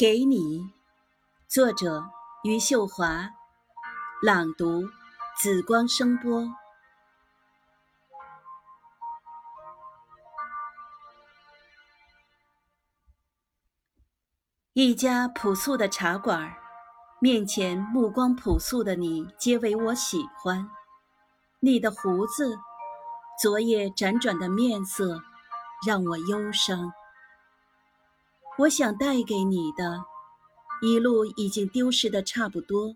给你，作者余秀华，朗读紫光声波。一家朴素的茶馆，面前目光朴素的你，皆为我喜欢。你的胡子，昨夜辗转的面色，让我忧伤。我想带给你的，一路已经丢失的差不多，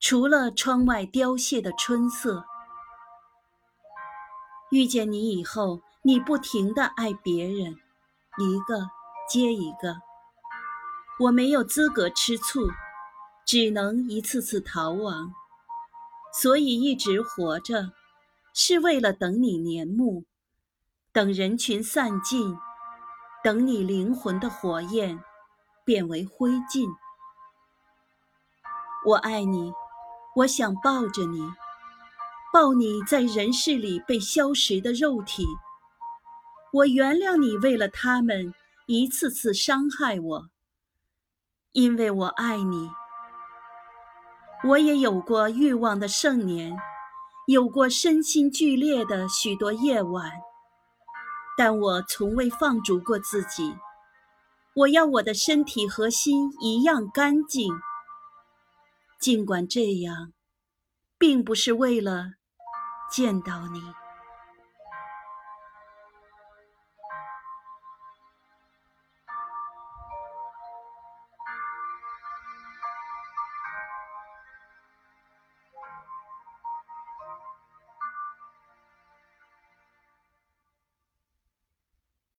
除了窗外凋谢的春色。遇见你以后，你不停的爱别人，一个接一个。我没有资格吃醋，只能一次次逃亡，所以一直活着，是为了等你年暮，等人群散尽。等你灵魂的火焰变为灰烬，我爱你，我想抱着你，抱你在人世里被消蚀的肉体。我原谅你为了他们一次次伤害我，因为我爱你。我也有过欲望的盛年，有过身心剧烈的许多夜晚。但我从未放逐过自己，我要我的身体和心一样干净。尽管这样，并不是为了见到你。